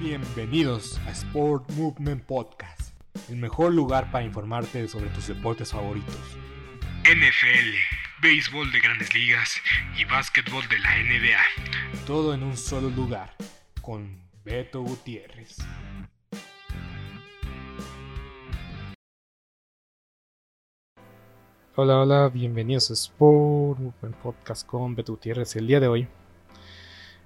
Bienvenidos a Sport Movement Podcast, el mejor lugar para informarte sobre tus deportes favoritos. NFL, béisbol de grandes ligas y básquetbol de la NBA. Todo en un solo lugar, con Beto Gutiérrez. Hola, hola, bienvenidos a Sport Movement Podcast con Beto Gutiérrez. El día de hoy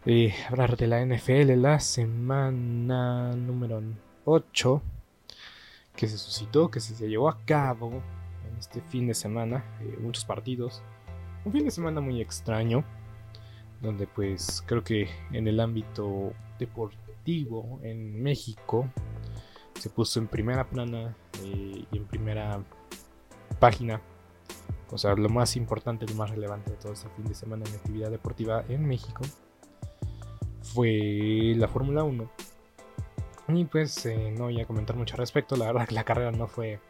eh, hablar de la NFL, la semana número 8 que se suscitó, que se llevó a cabo en este fin de semana, eh, muchos partidos. Un fin de semana muy extraño, donde pues creo que en el ámbito deportivo en México se puso en primera plana eh, y en primera página. O sea, lo más importante, lo más relevante de todo este fin de semana en actividad deportiva en México fue la Fórmula 1. Y pues eh, no voy a comentar mucho al respecto, la verdad que la carrera no fue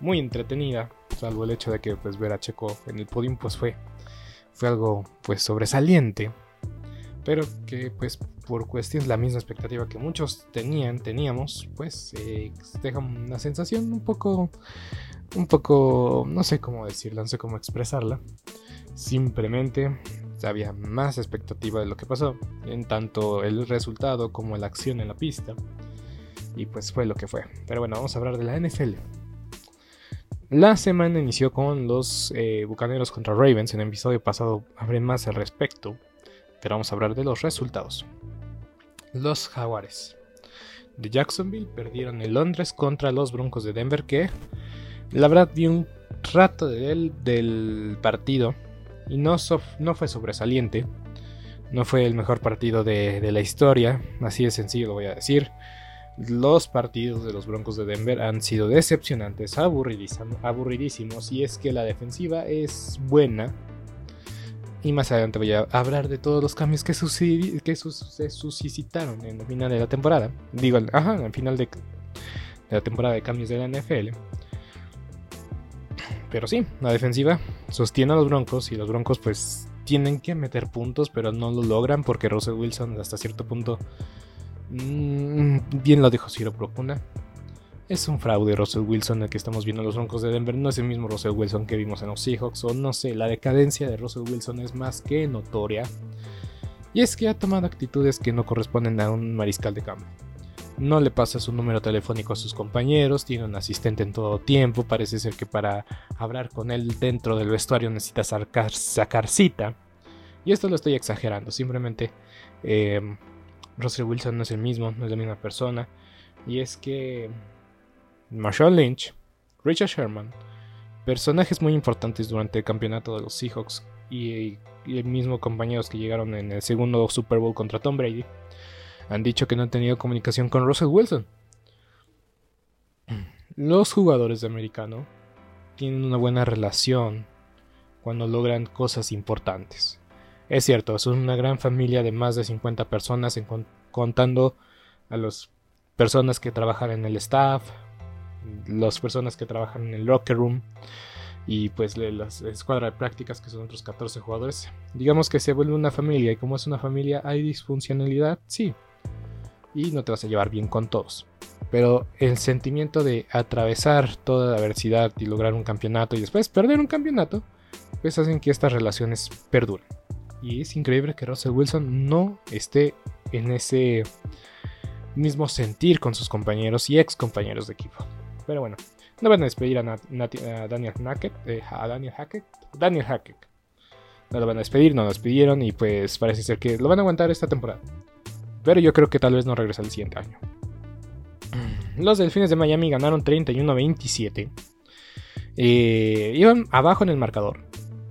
muy entretenida, salvo el hecho de que pues ver a Checo en el podium pues fue, fue algo pues sobresaliente, pero que pues por cuestiones la misma expectativa que muchos tenían, teníamos, pues eh, deja una sensación un poco, un poco, no sé cómo decirla, no sé cómo expresarla, simplemente había más expectativa de lo que pasó, en tanto el resultado como la acción en la pista. Y pues fue lo que fue. Pero bueno, vamos a hablar de la NFL. La semana inició con los eh, Bucaneros contra Ravens. En el episodio pasado hablé más al respecto. Pero vamos a hablar de los resultados. Los Jaguares de Jacksonville perdieron en Londres contra los Broncos de Denver. Que la verdad vi un rato del partido y no, no fue sobresaliente. No fue el mejor partido de, la historia, así de sencillo lo voy a decir. Los partidos de los Broncos de Denver han sido decepcionantes, aburridísimos, y es que la defensiva es buena. Y más adelante voy a hablar de todos los cambios que, se suscitaron en el final de la temporada. Digo, ajá, al final de, de la temporada de cambios de la NFL. Pero sí, la defensiva sostiene a los Broncos y los Broncos pues tienen que meter puntos, pero no lo logran porque Russell Wilson hasta cierto punto, mmm, bien lo dijo Ciro Procuna, es un fraude Russell Wilson el que estamos viendo en los Broncos de Denver, no es el mismo Russell Wilson que vimos en los Seahawks, o no sé, la decadencia de Russell Wilson es más que notoria. Y es que ha tomado actitudes que no corresponden a un mariscal de campo no le pasa su número telefónico a sus compañeros, tiene un asistente en todo tiempo, parece ser que para hablar con él dentro del vestuario necesita sacar, cita. Y esto lo estoy exagerando, simplemente eh, Russell Wilson no es el mismo, no es la misma persona. Y es que Marshall Lynch, Richard Sherman, personajes muy importantes durante el campeonato de los Seahawks y, y el mismo compañeros que llegaron en el segundo Super Bowl contra Tom Brady, han dicho que no han tenido comunicación con Russell Wilson. Los jugadores de americano tienen una buena relación cuando logran cosas importantes. Es cierto, son una gran familia de más de 50 personas, contando a las personas que trabajan en el staff, las personas que trabajan en el locker room y pues la escuadra de prácticas que son otros 14 jugadores. Digamos que se vuelve una familia y como es una familia hay disfuncionalidad, sí, y no te vas a llevar bien con todos. Pero el sentimiento de atravesar toda la adversidad y lograr un campeonato y después perder un campeonato, pues hacen que estas relaciones perduren. Y es increíble que Russell Wilson no esté en ese mismo sentir con sus compañeros y ex compañeros de equipo. Pero bueno, no van a despedir a, Daniel Hackett. Eh, a Daniel Hackett. Daniel Hackett. No lo van a despedir, no lo despidieron y pues parece ser que lo van a aguantar esta temporada. Pero yo creo que tal vez no regresa el siguiente año. Los Delfines de Miami ganaron 31-27. Eh, iban abajo en el marcador.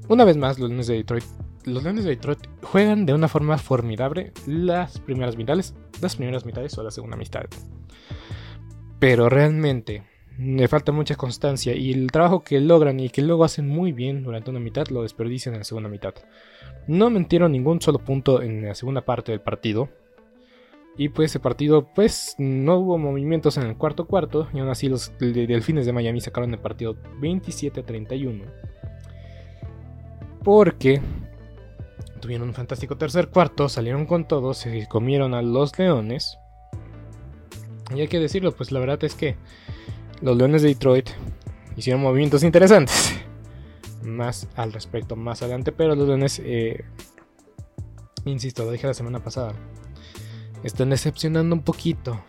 Una vez más, los Leones de Detroit. Los Leones de Detroit juegan de una forma formidable las primeras mitades, las primeras mitades o la segunda mitad. Pero realmente le falta mucha constancia y el trabajo que logran y que luego hacen muy bien durante una mitad lo desperdician en la segunda mitad. No mentieron ningún solo punto en la segunda parte del partido. Y pues ese partido, pues no hubo movimientos en el cuarto cuarto. Y aún así los Delfines de Miami sacaron el partido 27 31. Porque tuvieron un fantástico tercer cuarto, salieron con todo, se comieron a los Leones. Y hay que decirlo, pues la verdad es que los Leones de Detroit hicieron movimientos interesantes. Más al respecto más adelante, pero los Leones, eh, insisto, lo dije la semana pasada, están decepcionando un poquito.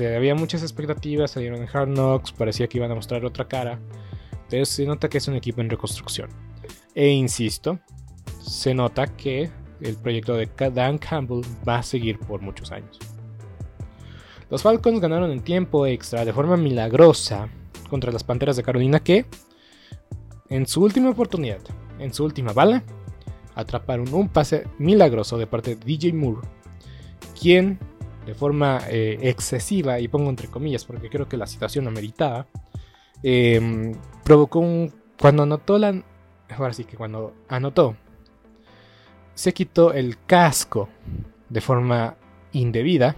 Había muchas expectativas, salieron en Hard Knocks, parecía que iban a mostrar otra cara, pero se nota que es un equipo en reconstrucción. E insisto, se nota que el proyecto de Dan Campbell va a seguir por muchos años. Los Falcons ganaron en tiempo extra de forma milagrosa contra las Panteras de Carolina que, en su última oportunidad, en su última bala, atraparon un pase milagroso de parte de DJ Moore, quien de forma eh, excesiva, y pongo entre comillas porque creo que la situación lo meritaba, em, provocó un... Cuando anotó la... Ahora sí que cuando anotó, se quitó el casco de forma indebida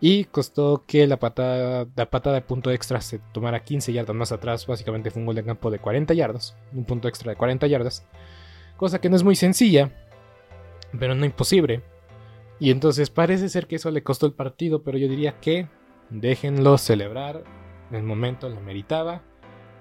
y costó que la patada, la patada de punto extra se tomara 15 yardas más atrás. Básicamente fue un gol de campo de 40 yardas. Un punto extra de 40 yardas. Cosa que no es muy sencilla, pero no imposible. Y entonces parece ser que eso le costó el partido, pero yo diría que déjenlo celebrar. En el momento lo meritaba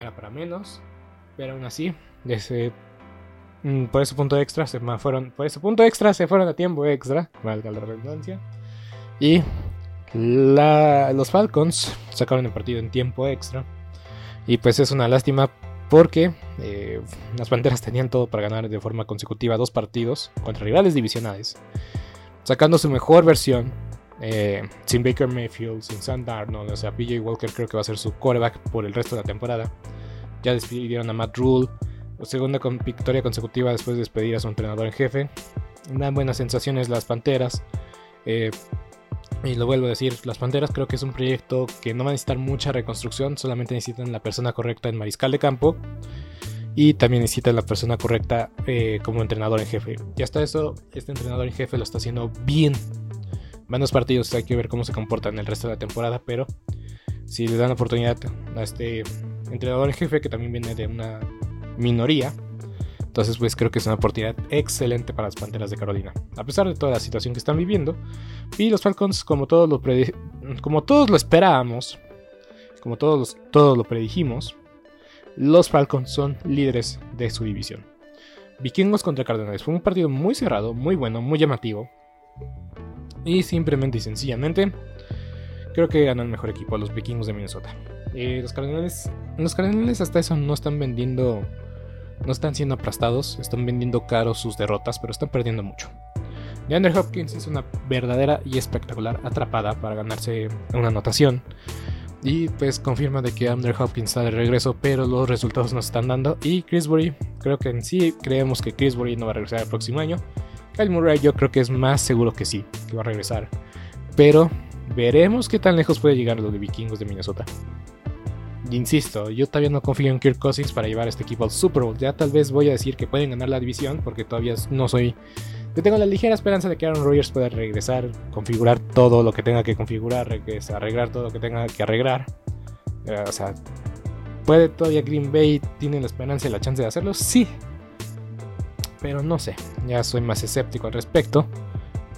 era para menos, pero aún así, mm, por ese punto extra se fueron, por ese punto extra se fueron a tiempo extra, valga la redundancia, y los Falcons sacaron el partido en tiempo extra, y pues es una lástima porque eh, las Panteras tenían todo para ganar de forma consecutiva dos partidos contra rivales divisionales, sacando su mejor versión eh, sin Baker Mayfield, sin Sam Darnold, o sea, PJ Walker creo que va a ser su quarterback por el resto de la temporada. Ya despidieron a Matt Rule, segunda victoria consecutiva después de despedir a su entrenador en jefe. Dan buenas sensaciones las Panteras. Eh, y lo vuelvo a decir, las Panteras creo que es un proyecto que no va a necesitar mucha reconstrucción, solamente necesitan la persona correcta en mariscal de campo y también necesitan la persona correcta eh, como entrenador en jefe. Y hasta eso, este entrenador en jefe lo está haciendo bien Buenos partidos, hay que ver cómo se comporta en el resto de la temporada, pero si le dan oportunidad a este entrenador en jefe, que también viene de una minoría, Entonces, pues creo que es una oportunidad excelente para las Panteras de Carolina. A pesar de toda la situación que están viviendo. Y los Falcons, como todos lo, como todos lo esperábamos, como todos, todos lo predijimos, los Falcons son líderes de su división. Vikingos contra Cardenales. Fue un partido muy cerrado, muy bueno, muy llamativo. Y simplemente y sencillamente, creo que ganó el mejor equipo, los Vikingos de Minnesota. Los Cardenales, los Cardenales hasta eso no están vendiendo no están siendo aplastados, están vendiendo caro sus derrotas, pero están perdiendo mucho. DeAndre Hopkins es una verdadera y espectacular atrapada para ganarse una anotación. Y pues confirma de que Andrew Hopkins está de regreso, pero los resultados no están dando. Y Chrisbury, creo que en sí creemos que Chrisbury no va a regresar el próximo año. Kyle Murray yo creo que es más seguro que sí, que va a regresar. Pero veremos qué tan lejos puede llegar los de vikingos de Minnesota insisto, yo todavía no confío en Kirk Cousins para llevar este equipo al Super Bowl. Ya tal vez voy a decir que pueden ganar la división porque todavía no soy... Yo tengo la ligera esperanza de que Aaron Rodgers pueda regresar, configurar todo lo que tenga que configurar, arreglar todo lo que tenga que arreglar. Eh, o sea, ¿puede todavía Green Bay tiene la esperanza y la chance de hacerlo? Sí. Pero no sé, ya soy más escéptico al respecto.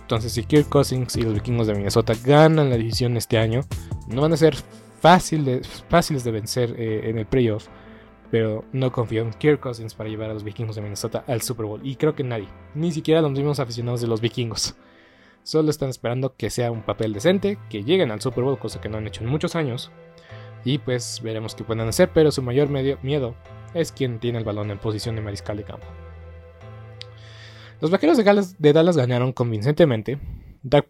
Entonces, si Kirk Cousins y los vikingos de Minnesota ganan la división este año, no van a ser fáciles de vencer eh, en el playoff. Pero no confío en Kirk Cousins para llevar a los vikingos de Minnesota al Super Bowl. Y creo que nadie, ni siquiera los mismos aficionados de los vikingos. Solo están esperando que sea un papel decente, que lleguen al Super Bowl, cosa que no han hecho en muchos años. Y pues veremos qué pueden hacer, pero su mayor miedo es quien tiene el balón en posición de mariscal de campo. Los vaqueros de Dallas ganaron convincentemente, Dak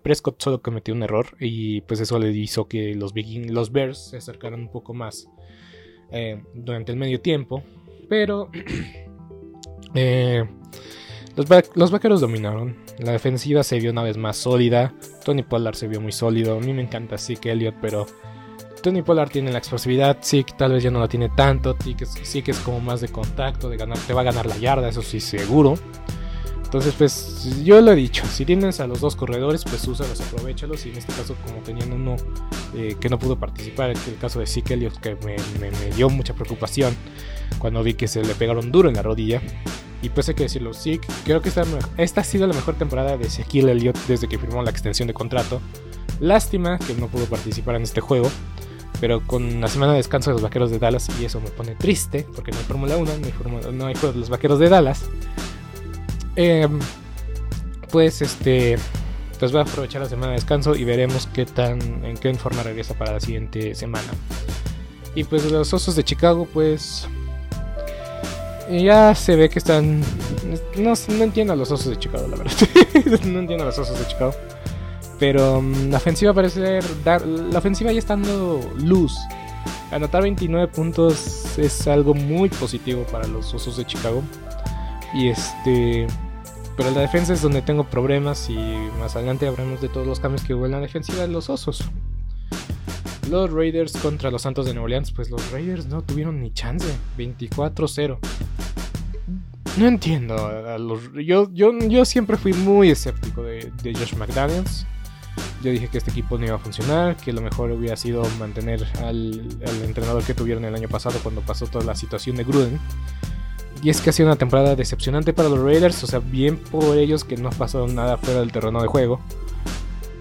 Prescott, solo cometió un error y pues eso le hizo que los, los Bears se acercaran un poco más eh, durante el medio tiempo. Pero eh, los, vaqueros dominaron. La defensiva se vio una vez más sólida. Tony Pollard se vio muy sólido. A mí me encanta que Elliott, pero Tony Pollard tiene la explosividad. Sí, tal vez ya no la tiene tanto. Sí que, es como más de contacto, de ganar. Te va a ganar la yarda, eso sí, seguro. Entonces, pues yo lo he dicho, si tienes a los dos corredores, pues úsalos, aprovechalos. Y en este caso, como tenían uno eh, que no pudo participar, el caso de Zeke que me, dio mucha preocupación cuando vi que se le pegaron duro en la rodilla. Y pues hay que decirlo, sí, creo que esta, esta ha sido la mejor temporada de Ezequiel Elliott desde que firmó la extensión de contrato. Lástima que no pudo participar en este juego, pero con la semana de descanso de los vaqueros de Dallas, y eso me pone triste, porque no hay Fórmula 1, no hay, no hay juego de los vaqueros de Dallas. Em, pues este. Pues voy a aprovechar la semana de descanso y veremos qué tan. en qué forma regresa para la siguiente semana. Y pues los osos de Chicago, pues. Ya se ve que están. No, entiendo a los osos de Chicago, la verdad. no entiendo a los osos de Chicago. Pero mm, la ofensiva parece dar. La ofensiva ya está dando luz. Anotar 29 puntos es algo muy positivo para los osos de Chicago. Y este. Pero la defensa es donde tengo problemas y más adelante hablamos de todos los cambios que hubo en la defensiva de los osos. Los Raiders contra los Santos de Nueva Orleans, pues los Raiders no tuvieron ni chance. 24-0. No entiendo. yo, yo, yo siempre fui muy escéptico de, de Josh McDaniels. Yo dije que este equipo no iba a funcionar, que lo mejor hubiera sido mantener al, al entrenador que tuvieron el año pasado cuando pasó toda la situación de Gruden. Y es que ha sido una temporada decepcionante para los Raiders, o sea, bien por ellos que no ha pasado nada fuera del terreno de juego.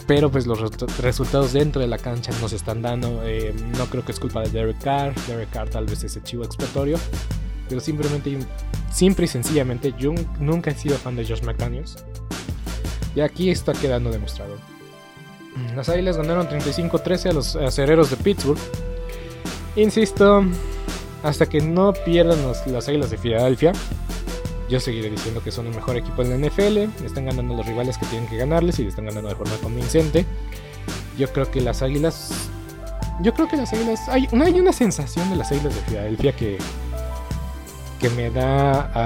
Pero pues los resultados dentro de la cancha no se están dando. Eh, no creo que es culpa de Derek Carr. Derek Carr tal vez es el chivo expiatorio. Pero simplemente, simple y sencillamente, yo nunca he sido fan de Josh McDaniels. Y aquí está quedando demostrado. Las Águilas ganaron 35-13 a los acereros de Pittsburgh. Insisto, hasta que no pierdan las Águilas de Filadelfia, yo seguiré diciendo que son el mejor equipo en la NFL. Están ganando los rivales que tienen que ganarles y están ganando de forma convincente. Yo creo que las Águilas. Yo creo que las Águilas. Hay, hay una sensación de las Águilas de Filadelfia que me da...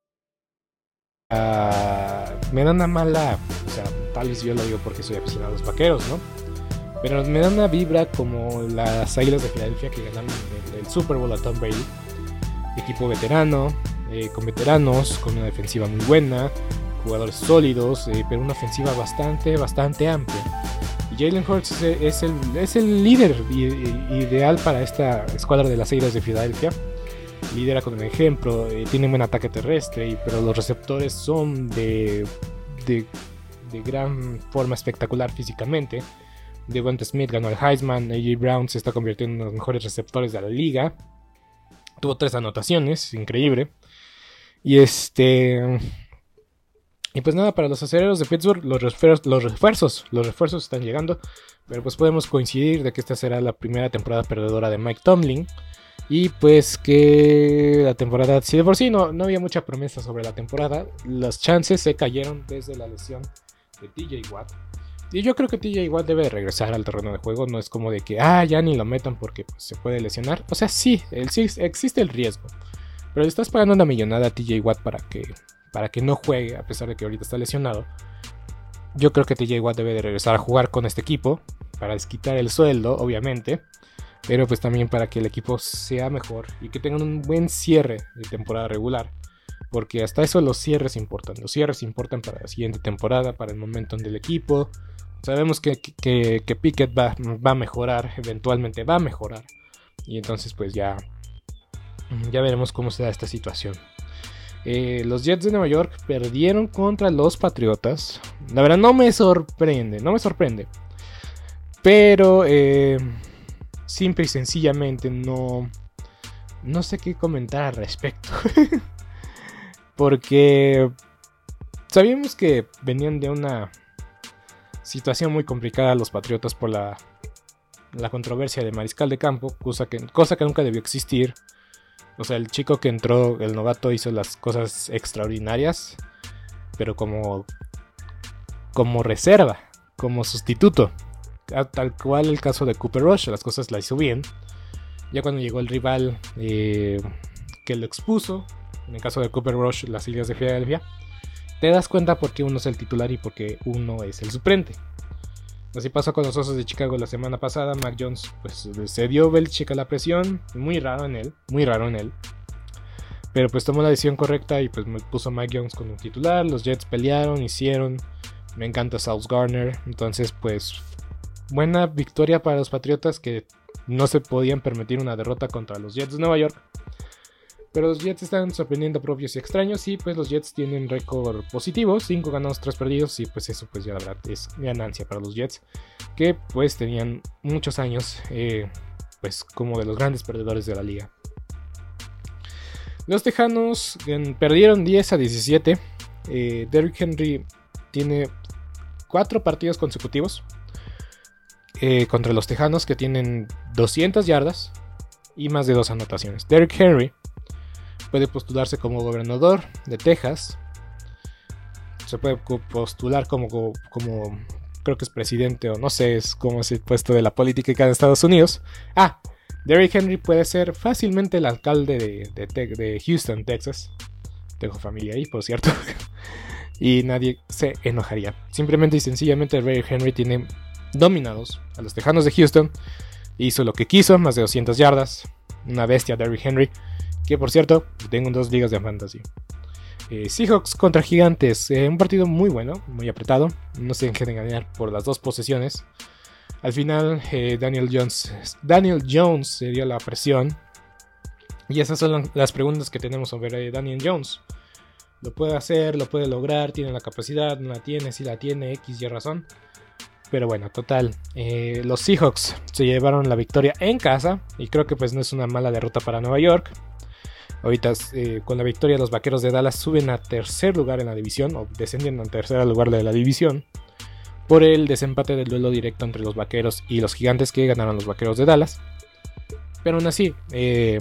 Ah, me da una mala, o sea, tal vez yo lo digo porque soy aficionado a los vaqueros, ¿no? Pero me da una vibra como las Águilas de Filadelfia que ganaron el, Super Bowl a Tom Brady. Equipo veterano, eh, con veteranos, con una defensiva muy buena, jugadores sólidos, eh, pero una ofensiva bastante, bastante amplia. Y Jalen Hurts es el, es el líder ideal para esta escuadra de las Águilas de Filadelfia lidera con un ejemplo, eh, tiene buen ataque terrestre, pero los receptores son de, de, gran forma espectacular físicamente. Devonta Smith ganó el Heisman, AJ Brown se está convirtiendo en uno de los mejores receptores de la liga. Tuvo tres anotaciones, increíble. Y este. Y pues nada, para los aceleros de Pittsburgh, los refuerzos, los refuerzos, los refuerzos están llegando. Pero pues podemos coincidir de que esta será la primera temporada perdedora de Mike Tomlin. Y pues que la temporada, si de por sí no, no había mucha promesa sobre la temporada, las chances se cayeron desde la lesión de TJ Watt. Y yo creo que TJ Watt debe regresar al terreno de juego. No es como de que, ah, ya ni lo metan porque pues, se puede lesionar. O sea, sí, existe el riesgo. Pero le estás pagando una millonada a TJ Watt para que, para que no juegue, a pesar de que ahorita está lesionado. Yo creo que TJ Watt debe de regresar a jugar con este equipo. Para desquitar el sueldo, obviamente pero pues también para que el equipo sea mejor y que tengan un buen cierre de temporada regular. Porque hasta eso los cierres importan. Los cierres importan para la siguiente temporada, para el momento del equipo. Sabemos que, que, Pickett va, va, a mejorar, eventualmente va a mejorar. Y entonces pues ya, ya veremos cómo se da esta situación. Eh, los Jets de Nueva York perdieron contra los Patriotas. La verdad no me sorprende, no me sorprende. Pero... Eh, simple y sencillamente no, no sé qué comentar al respecto. Porque sabíamos que venían de una situación muy complicada los Patriotas por la, la controversia de Mariscal de Campo, cosa que, cosa que nunca debió existir. O sea, el chico que entró, el novato, hizo las cosas extraordinarias, pero como, como reserva, como sustituto tal cual el caso de Cooper Rush, las cosas la hizo bien. Ya cuando llegó el rival eh, que lo expuso, en el caso de Cooper Rush, las Islas de Filadelfia, te das cuenta por qué uno es el titular y por qué uno es el suplente. Así pasó con los Osos de Chicago la semana pasada. Mac Jones pues se dio Belichick a la presión. Muy raro en él, muy raro en él. Pero pues tomó la decisión correcta y pues me puso Mac Jones con un titular. Los Jets pelearon, hicieron. Me encanta South Garner. Entonces pues buena victoria para los Patriotas que no se podían permitir una derrota contra los Jets de Nueva York. Pero los Jets están sorprendiendo propios y extraños y pues los Jets tienen récord positivo, 5 ganados, 3 perdidos y pues eso pues ya la verdad es ganancia para los Jets que pues tenían muchos años eh, pues como de los grandes perdedores de la liga. Los Tejanos perdieron 10 a 17. Eh, Derrick Henry tiene 4 partidos consecutivos eh, contra los Tejanos que tienen 200 yardas y más de dos anotaciones. Derrick Henry puede postularse como gobernador de Texas. Se puede postular como, como creo que es presidente o no sé, es como es el puesto de la política en Estados Unidos. Ah, Derrick Henry puede ser fácilmente el alcalde de, de Houston, Texas. Tengo familia ahí, por cierto. y nadie se enojaría. Simplemente y sencillamente Derrick Henry tiene dominados a los Tejanos de Houston. Hizo lo que quiso, más de 200 yardas. Una bestia, Derrick Henry. Que por cierto, tengo dos ligas de fantasy. Eh, Seahawks contra Gigantes, eh, un partido muy bueno, muy apretado. No se dejen ganar por las dos posesiones. Al final, eh, Daniel, Jones, Daniel Jones se dio la presión. Y esas son las preguntas que tenemos sobre Daniel Jones. ¿Lo puede hacer? ¿Lo puede lograr? ¿Tiene la capacidad? ¿No la tiene? Si la tiene, X y razón. Pero bueno, total. los Seahawks se llevaron la victoria en casa. Y creo que pues no es una mala derrota para Nueva York. Ahorita eh, con la victoria los Vaqueros de Dallas suben a tercer lugar en la división o descienden al tercer lugar de la división por el desempate del duelo directo entre los Vaqueros y los Gigantes que ganaron los Vaqueros de Dallas. Pero aún así, eh,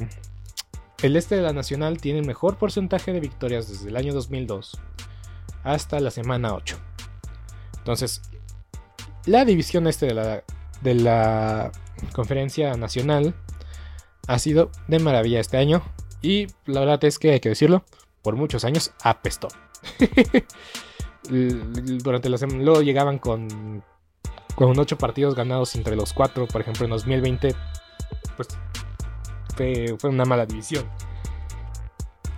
el este de la Nacional tiene el mejor porcentaje de victorias desde el año 2002 hasta la semana 8. Entonces, la división este de la, de la Conferencia Nacional ha sido de maravilla este año. Y la verdad es que hay que decirlo, por muchos años apestó. Durante la semana, luego llegaban con, con 8 partidos ganados entre los 4, por ejemplo en 2020, pues fue, fue una mala división.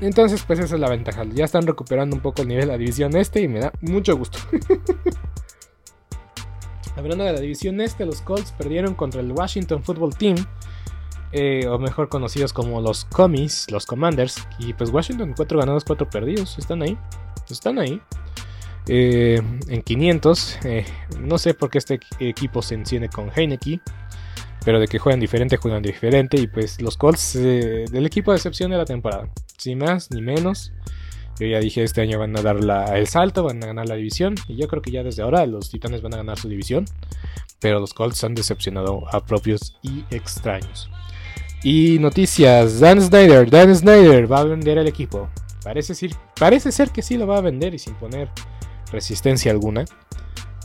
Entonces, pues esa es la ventaja. Ya están recuperando un poco el nivel de la división este y me da mucho gusto. Hablando de la división este, los Colts perdieron contra el Washington Football Team eh, o mejor conocidos como los Commies, los Commanders. Y pues Washington, 4 ganados, 4 perdidos. Están ahí. Están ahí. Eh, en 500. Eh, no sé por qué este equipo se enciende con Heineke. Pero de que juegan diferente, juegan diferente. Y pues los Colts del equipo de excepción de la temporada. Sin más ni menos. Yo ya dije, este año van a dar el salto, van a ganar la división. Y yo creo que ya desde ahora los Titanes van a ganar su división. Pero los Colts han decepcionado a propios y extraños. Y noticias, Dan Snyder, Dan Snyder va a vender el equipo. Parece ser, parece ser que sí lo va a vender y sin poner resistencia alguna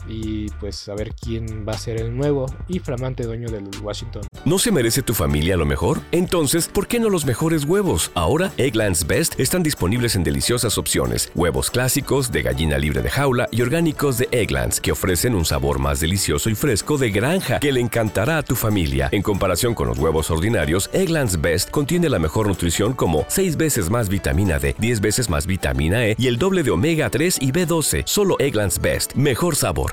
y pues a ver quién va a ser el nuevo y flamante dueño del Washington. ¿No se merece tu familia lo mejor? Entonces, ¿por qué no los mejores huevos? Ahora, Egglands Best están disponibles en deliciosas opciones. Huevos clásicos, de gallina libre de jaula y orgánicos de Egglands, que ofrecen un sabor más delicioso y fresco de granja que le encantará a tu familia. En comparación con los huevos ordinarios, Egglands Best contiene la mejor nutrición como 6 veces más vitamina D, 10 veces más vitamina E y el doble de omega 3 y B12. Solo Egglands Best. Mejor sabor,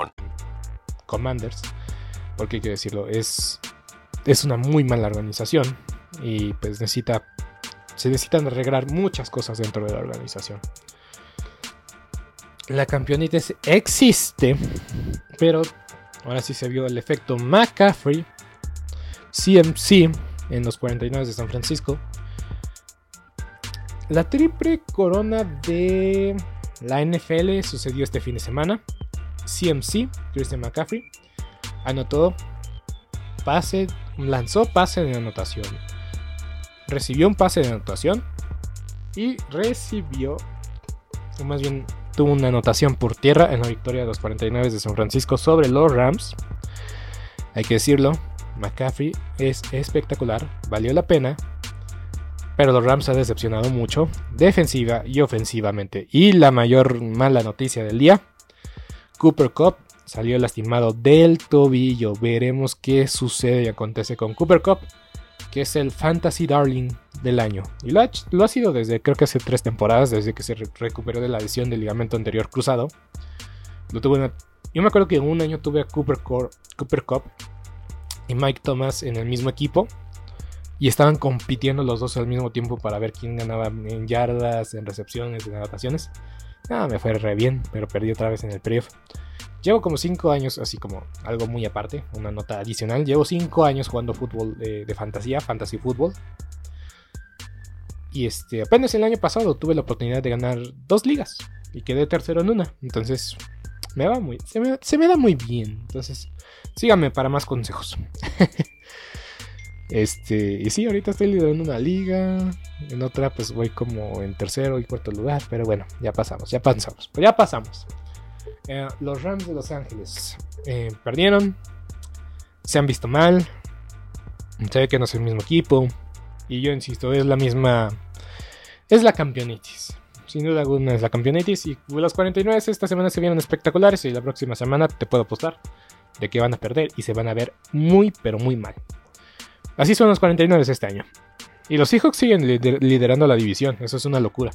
Commanders, porque hay que decirlo, es, es una muy mala organización y pues necesita, se necesitan arreglar muchas cosas dentro de la organización. La campeonita existe, pero ahora sí se vio el efecto McCaffrey, CMC en los 49 de San Francisco. La triple corona de la NFL sucedió este fin de semana. CMC, Christian McCaffrey, anotó pase, lanzó pase de anotación, recibió un pase de anotación y recibió, o más bien tuvo una anotación por tierra en la victoria de los 49 de San Francisco sobre los Rams. Hay que decirlo, McCaffrey es espectacular, valió la pena, pero los Rams han decepcionado mucho, defensiva y ofensivamente. Y la mayor mala noticia del día Cooper Cup salió lastimado del tobillo. Veremos qué sucede y acontece con Cooper Cup, que es el Fantasy Darling del año. Y lo ha, sido desde creo que hace tres temporadas, desde que se recuperó de la lesión del ligamento anterior cruzado. Lo tuve yo me acuerdo que un año tuve a Cooper, Cooper Cup y Mike Thomas en el mismo equipo. y estaban compitiendo los dos al mismo tiempo para ver quién ganaba en yardas, en recepciones, en anotaciones. Ah, me fue re bien, pero perdí otra vez en el playoff. Llevo como 5 años, así como algo muy aparte, una nota adicional. Llevo 5 años jugando fútbol de, de, fantasía, fantasy fútbol. Y este, apenas el año pasado tuve la oportunidad de ganar dos ligas y quedé tercero en una. Entonces, me va muy, se me, se me da muy bien. Entonces, síganme para más consejos. Este, y sí, ahorita estoy liderando una liga. En otra, pues voy como en tercero y cuarto lugar. Pero bueno, ya pasamos, ya pasamos. Pues ya pasamos. Eh, los Rams de Los Ángeles eh, perdieron. Se han visto mal. Se ve que no es el mismo equipo. Y yo insisto, es la misma. Es la campeonitis. Sin duda alguna es la campeonitis. Y los 49 esta semana se vienen espectaculares. Y la próxima semana te puedo apostar de que van a perder. Y se van a ver muy, pero muy mal. Así son los 49 este año. Y los Seahawks siguen liderando la división, eso es una locura.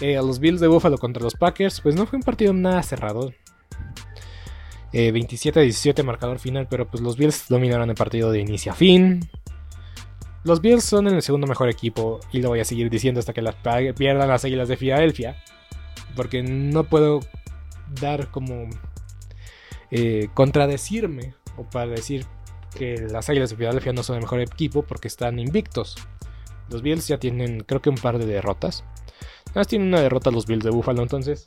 Eh, los Bills de Buffalo contra los Packers, pues no fue un partido nada cerrado. 27 17 marcador final, pero pues los Bills dominaron el partido de inicio a fin. Los Bills son el segundo mejor equipo y lo voy a seguir diciendo hasta que pierdan las Águilas de Filadelfia. Porque no puedo dar como eh, contradecirme o para decir que las Águilas de Filadelfia no son el mejor equipo porque están invictos. Los Bills ya tienen, creo que un par de derrotas. Nada más tienen una derrota los Bills de Buffalo, entonces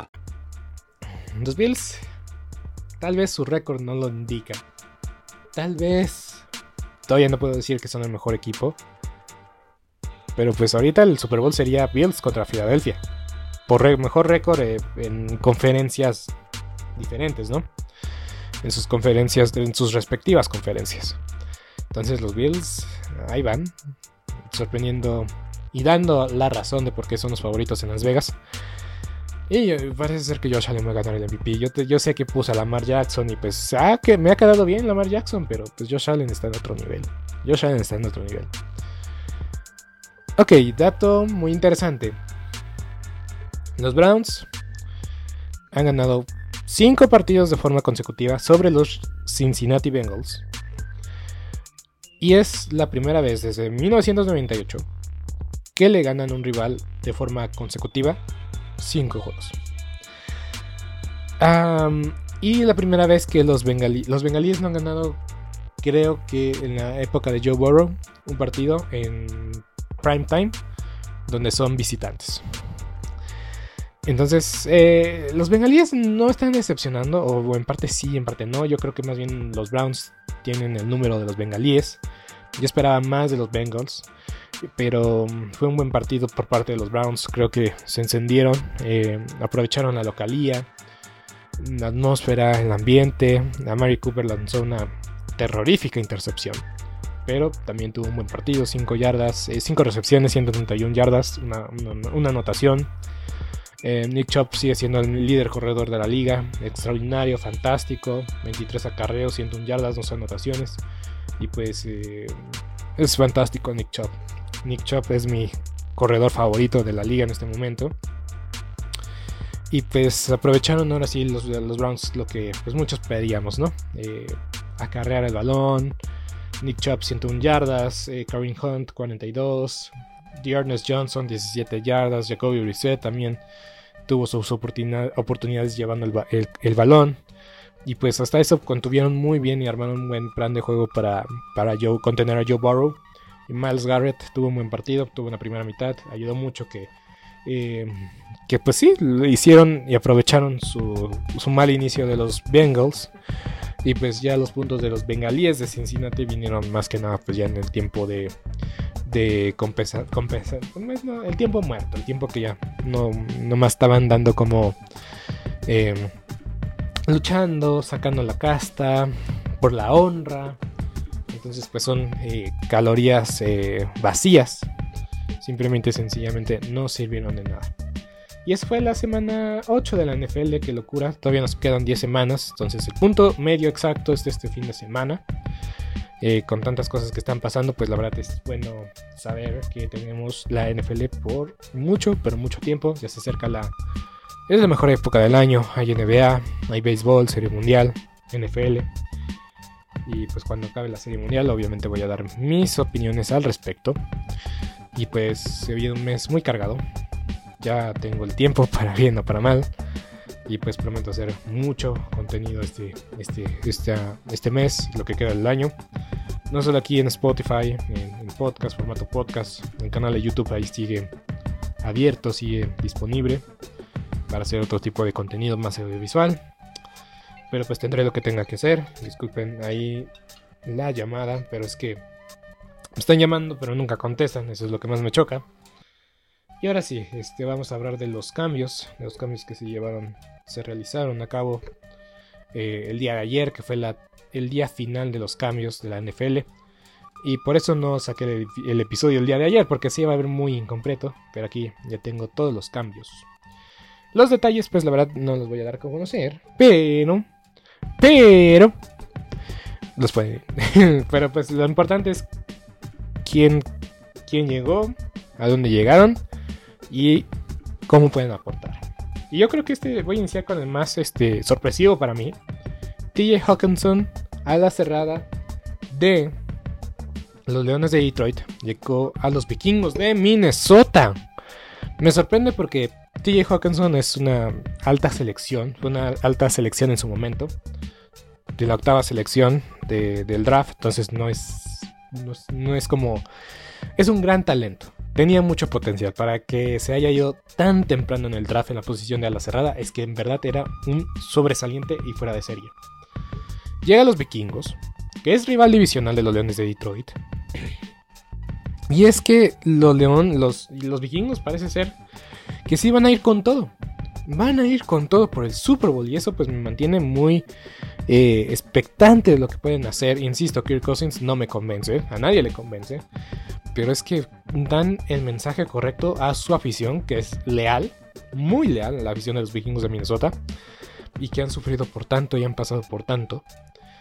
Los Bills, tal vez su récord no lo indica. Tal vez. Todavía no puedo decir que son el mejor equipo. Pero pues ahorita el Super Bowl sería Bills contra Filadelfia. Por mejor récord eh, en conferencias diferentes, ¿no? En sus conferencias, en sus respectivas conferencias. Entonces los Bills ahí van. Sorprendiendo y dando la razón de por qué son los favoritos en Las Vegas. Y parece ser que Josh Allen va a ganar el MVP. Yo, yo sé que puse a Lamar Jackson y pues, ah, que me ha quedado bien Lamar Jackson, pero pues Josh Allen está en otro nivel. Josh Allen está en otro nivel. Ok, dato muy interesante. Los Browns han ganado 5 partidos de forma consecutiva sobre los Cincinnati Bengals. Y es la primera vez desde 1998 que le ganan un rival de forma consecutiva 5 juegos. y la primera vez que los, bengalíes, los bengalíes no han ganado, creo que en la época de Joe Burrow, un partido en prime time, donde son visitantes. Entonces, eh, los bengalíes no están decepcionando, o en parte sí, en parte no. Yo creo que más bien los Browns tienen el número de los bengalíes. Yo esperaba más de los Bengals pero mm, fue un buen partido por parte de los Browns. Creo que se encendieron, eh, aprovecharon la localía, la atmósfera, el ambiente. A Mary Cooper lanzó una terrorífica intercepción, pero también tuvo un buen partido: 5 yardas, 5 eh, recepciones, 131 yardas, una, anotación. Eh, Nick Chop sigue siendo el líder corredor de la liga, extraordinario, fantástico, 23 acarreos, 101 yardas, 2 anotaciones. Y pues es fantástico Nick Chubb. Nick Chubb es mi corredor favorito de la liga en este momento. Y pues aprovecharon ahora sí los, los Browns lo que pues muchos pedíamos, ¿no? Eh, acarrear el balón. Nick Chubb 101 yardas, eh, Kareem Hunt 42, Dearness Johnson 17 yardas, Jacoby Brissett también tuvo sus oportunidades llevando el, balón. Y pues hasta eso contuvieron muy bien y armaron un buen plan de juego para, para Joe, contener a Joe Burrow. Miles Garrett tuvo un buen partido, tuvo una primera mitad, ayudó mucho que, eh, que pues sí, hicieron y aprovecharon su, mal inicio de los Bengals. Y pues ya los puntos de los bengalíes de Cincinnati vinieron más que nada pues ya en el tiempo de, de compensar, el tiempo muerto, el tiempo que ya no, no más estaban dando como eh, luchando, sacando la casta por la honra. Entonces pues son eh, calorías eh, vacías. Simplemente sencillamente no sirvieron de nada. Y esa fue la semana 8 de la NFL, qué locura. Todavía nos quedan 10 semanas. Entonces el punto medio exacto es de este fin de semana. Eh, con tantas cosas que están pasando, pues la verdad es bueno saber que tenemos la NFL por mucho, pero mucho tiempo. Ya se acerca la... Es la mejor época del año. Hay NBA, hay béisbol, serie mundial, NFL. Y pues cuando acabe la serie obviamente voy a dar mis opiniones al respecto. Y pues se viene un mes muy cargado ya tengo el tiempo para bien o para mal. Y pues prometo hacer mucho contenido este, este, este, este mes, lo que queda del año. No solo aquí en Spotify, en, podcast, formato podcast, el canal de YouTube ahí sigue abierto, sigue disponible para hacer otro tipo de contenido más audiovisual. Pero pues tendré lo que tenga que hacer. Disculpen ahí la llamada, pero es que me están llamando pero nunca contestan, eso es lo que más me choca. Y ahora sí, este, vamos a hablar de los cambios, de los cambios que se llevaron, se realizaron a cabo eh, el día de ayer, que fue la, el día final de los cambios de la NFL. Y por eso no saqué el, episodio el día de ayer, porque se iba a ver muy incompleto, pero aquí ya tengo todos los cambios. Los detalles, pues la verdad no los voy a dar a conocer, pero, pero, los pueden, pero pues lo importante es quién, quién llegó, a dónde llegaron y cómo pueden aportar. Y yo creo que este voy a iniciar con el más este, sorpresivo para mí. TJ Hawkinson a la cerrada de los Leones de Detroit llegó a los Vikingos de Minnesota. Me sorprende porque TJ Hawkinson es una alta selección, una alta selección en su momento, de la octava selección del draft, entonces no es, no es como, es un gran talento tenía mucho potencial. Para que se haya ido tan temprano en el draft en la posición de ala cerrada, es que en verdad era un sobresaliente y fuera de serie. Llega a los vikingos, que es rival divisional de los Leones de Detroit. Y es que los, León, los, los vikingos parece ser que sí van a ir con todo. Van a ir con todo por el Super Bowl. Y eso pues me mantiene muy eh, expectante de lo que pueden hacer. Insisto, Kirk Cousins no me convence. A nadie le convence pero es que dan el mensaje correcto a su afición, que es leal, muy leal, la afición de los vikingos de Minnesota, y que han sufrido por tanto y han pasado por tanto.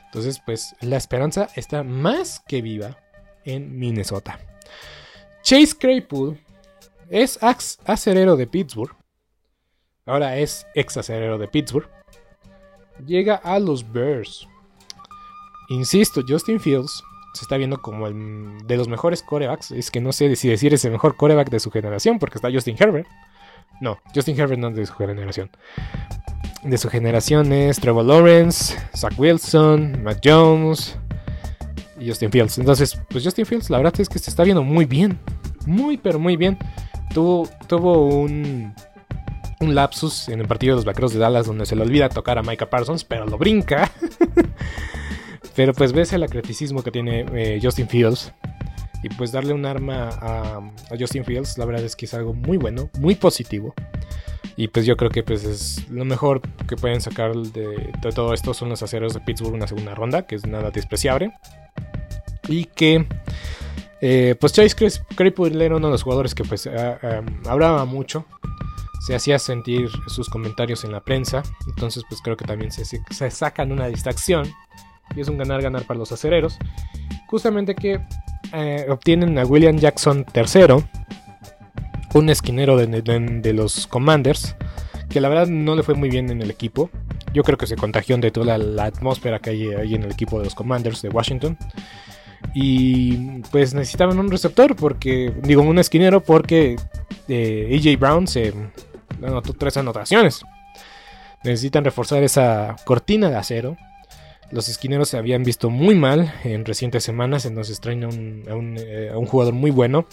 Entonces, pues la esperanza está más que viva en Minnesota. Chase Claypool es acerero de Pittsburgh. Ahora es ex acerero de Pittsburgh. Llega a los Bears. Insisto, Justin Fields se está viendo como el de los mejores corebacks. Es que no sé si decir es el mejor coreback de su generación, porque está Justin Herbert. No, Justin Herbert no es de su generación. De su generación es Trevor Lawrence, Zach Wilson, Matt Jones y Justin Fields. Entonces, pues Justin Fields, la verdad es que se está viendo muy bien. Muy, pero muy bien. Tuvo, tuvo un, un lapsus en el partido de los Vaqueros de Dallas donde se le olvida tocar a Micah Parsons, pero lo brinca. Pero pues ves el acreticismo que tiene eh, Justin Fields. Y pues darle un arma a, Justin Fields, la verdad es que es algo muy bueno, muy positivo. Y pues yo creo que pues es lo mejor que pueden sacar de, todo esto son los aceros de Pittsburgh una segunda ronda, que es nada despreciable. Y que eh, pues Chase Claypool era uno de los jugadores que pues hablaba mucho. Se hacía sentir sus comentarios en la prensa. Entonces pues creo que también se, sacan una distracción y es un ganar-ganar para los acereros. justamente que eh, obtienen a William Jackson III, un esquinero de, los Commanders, que la verdad no le fue muy bien en el equipo. Yo creo que se contagió de toda la, atmósfera que hay ahí en el equipo de los Commanders de Washington. Y pues necesitaban un receptor, porque, digo, un esquinero, porque eh, AJ Brown se anotó tres anotaciones. Necesitan reforzar esa cortina de acero. Los esquineros se habían visto muy mal en recientes semanas, entonces traen a un, eh, jugador muy bueno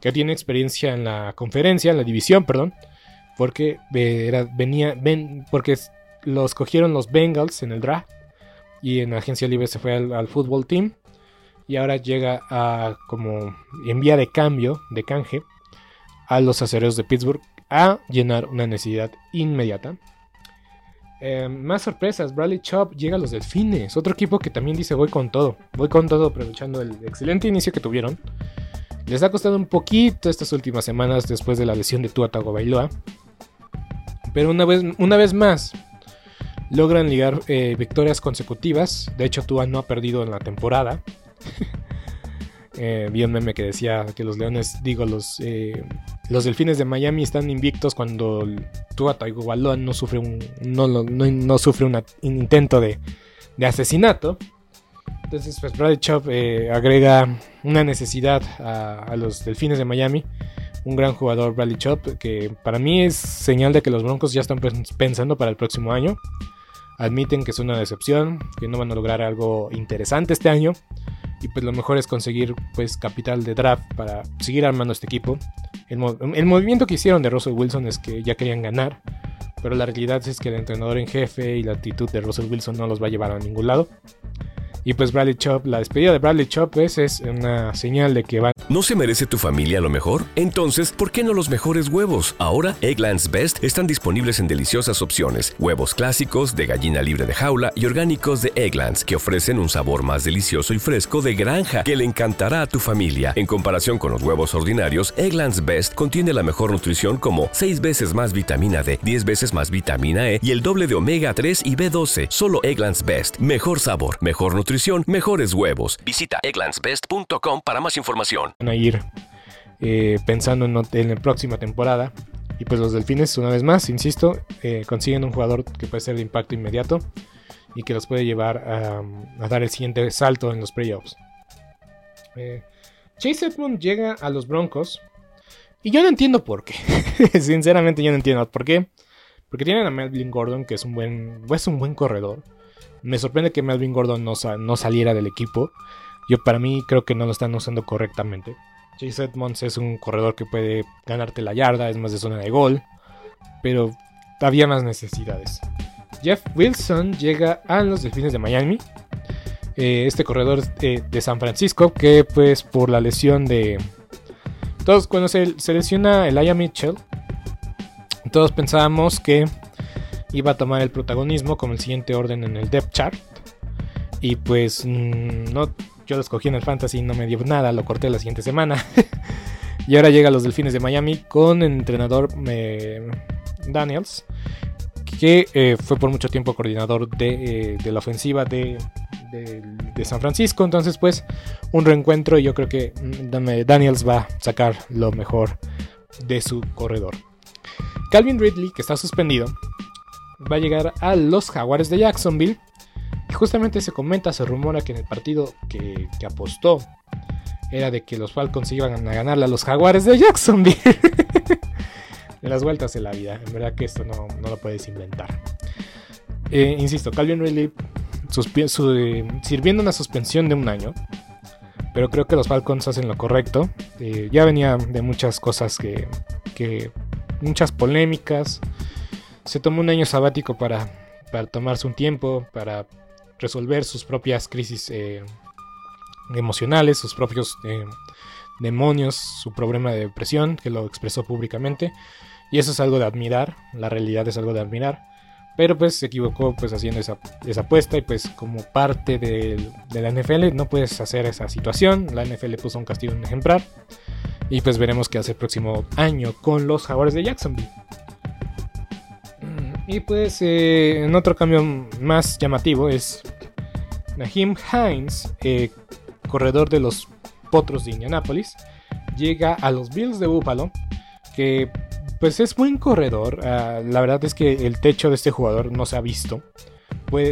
que tiene experiencia en la conferencia, en la división, perdón, porque eh, venía, porque los cogieron los Bengals en el draft y en la agencia libre se fue al, fútbol team y ahora llega a como envía de cambio, de canje, a los acereros de Pittsburgh a llenar una necesidad inmediata. Eh, más sorpresas, Bradley Chop llega a los Delfines, otro equipo que también dice voy con todo, voy con todo aprovechando el excelente inicio que tuvieron. Les ha costado un poquito estas últimas semanas después de la lesión de Tua Tagovailoa, pero una vez, una vez más logran ligar eh, victorias consecutivas. De hecho, Tua no ha perdido en la temporada. eh, vi un meme que decía que los Leones, digo, los eh, los delfines de Miami están invictos cuando Tua Tagovailoa no sufre un no, no, sufre un intento de, asesinato. Entonces, pues Bradley Chop eh, agrega una necesidad a, los delfines de Miami. Un gran jugador, Bradley Chop, que para mí es señal de que los Broncos ya están pensando para el próximo año. Admiten que es una decepción, que no van a lograr algo interesante este año y pues lo mejor es conseguir pues capital de draft para seguir armando este equipo. El, movimiento que hicieron de Russell Wilson es que ya querían ganar, pero la realidad es que el entrenador en jefe y la actitud de Russell Wilson no los va a llevar a ningún lado. Y pues Bradley Chop, la despedida de Bradley Chop es, es una señal de que va. ¿No se merece tu familia lo mejor? Entonces, ¿por qué no los mejores huevos? Ahora, Egglands Best están disponibles en deliciosas opciones. Huevos clásicos, de gallina libre de jaula y orgánicos de Egglands, que ofrecen un sabor más delicioso y fresco de granja, que le encantará a tu familia. En comparación con los huevos ordinarios, Egglands Best contiene la mejor nutrición como 6 veces más vitamina D, 10 veces más vitamina E y el doble de omega 3 y B12. Solo Egglands Best. Mejor sabor, mejor nutrición mejores huevos. Visita egglandsbest.com para más información. Van a ir eh, pensando en, la próxima temporada. Y pues los delfines, una vez más, insisto, eh, consiguen un jugador que puede ser de impacto inmediato y que los puede llevar a, dar el siguiente salto en los playoffs. Eh, Chase Edmond llega a los Broncos y yo no entiendo por qué. Sinceramente yo no entiendo por qué. Porque tienen a Melvin Gordon, que es un buen, es un buen corredor. Me sorprende que Melvin Gordon no, no saliera del equipo. Yo para mí creo que no lo están usando correctamente. Chase Edmonds es un corredor que puede ganarte la yarda, es más de zona de gol, pero había más necesidades. Jeff Wilson llega a los Delfines de Miami. Eh, este corredor de San Francisco que pues por la lesión de... Todos cuando se, se lesiona Elijah Mitchell, todos pensábamos que iba a tomar el protagonismo como el siguiente orden en el depth chart. Y pues mm, no, yo lo escogí en el fantasy no me dio nada, lo corté la siguiente semana. y ahora llega a los Delfines de Miami con el entrenador eh, Daniels, que eh, fue por mucho tiempo coordinador de, eh, la ofensiva de, de, San Francisco. Entonces pues un reencuentro y yo creo que mm, Daniels va a sacar lo mejor de su corredor. Calvin Ridley, que está suspendido, va a llegar a los Jaguares de Jacksonville. Y justamente se comenta, se rumora que en el partido que, apostó era de que los Falcons iban a ganarle a los Jaguares de Jacksonville. las vueltas de la vida. En verdad que esto no, lo puedes inventar. Eh, insisto, Calvin Ridley eh, sirviendo una suspensión de un año. Pero creo que los Falcons hacen lo correcto. Eh, ya venía de muchas cosas que, que muchas polémicas se tomó un año sabático para, tomarse un tiempo, para resolver sus propias crisis eh, emocionales, sus propios eh, demonios, su problema de depresión, que lo expresó públicamente. Y eso es algo de admirar, la realidad es algo de admirar. Pero pues se equivocó pues haciendo esa, apuesta y pues como parte de, de, la NFL no puedes hacer esa situación. La NFL puso un castigo en ejemplar. Y pues veremos qué hace el próximo año con los Jaguares de Jacksonville. Y pues eh, en otro cambio más llamativo es Nahim Hines, eh, corredor de los Potros de Indianapolis, llega a los Bills de Buffalo, que pues es buen corredor. Ah, la verdad es que el techo de este jugador no se ha visto.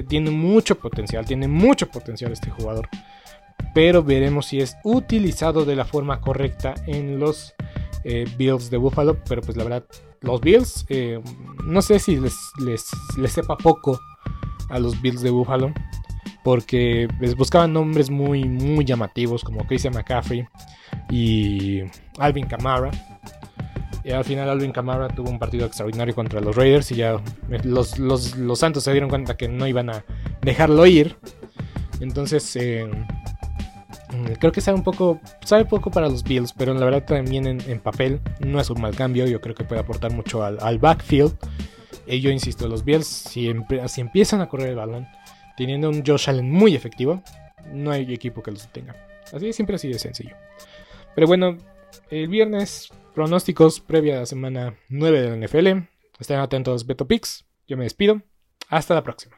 tiene mucho potencial, tiene mucho potencial este jugador. Pero veremos si es utilizado de la forma correcta en los eh, Bills de Buffalo. Pero pues la verdad, los Bills, eh, no sé si les, les, sepa poco a los Bills de Buffalo. Porque les buscaban nombres muy, muy llamativos como Christian McCaffrey y Alvin Kamara. Y al final Alvin Kamara tuvo un partido extraordinario contra los Raiders y ya los, los, Santos se dieron cuenta que no iban a dejarlo ir. Entonces eh, creo que sabe un poco, sabe poco para los Bills, pero la verdad también en, papel no es un mal cambio. Yo creo que puede aportar mucho al, backfield. Y yo insisto, los Bills si, si empiezan a correr el balón, teniendo un Josh Allen muy efectivo, no hay equipo que los detenga. Así siempre así de sencillo. Pero bueno, el viernes pronósticos previa a la semana 9 de la NFL. Estén atentos Beto Pix. Yo me despido. Hasta la próxima.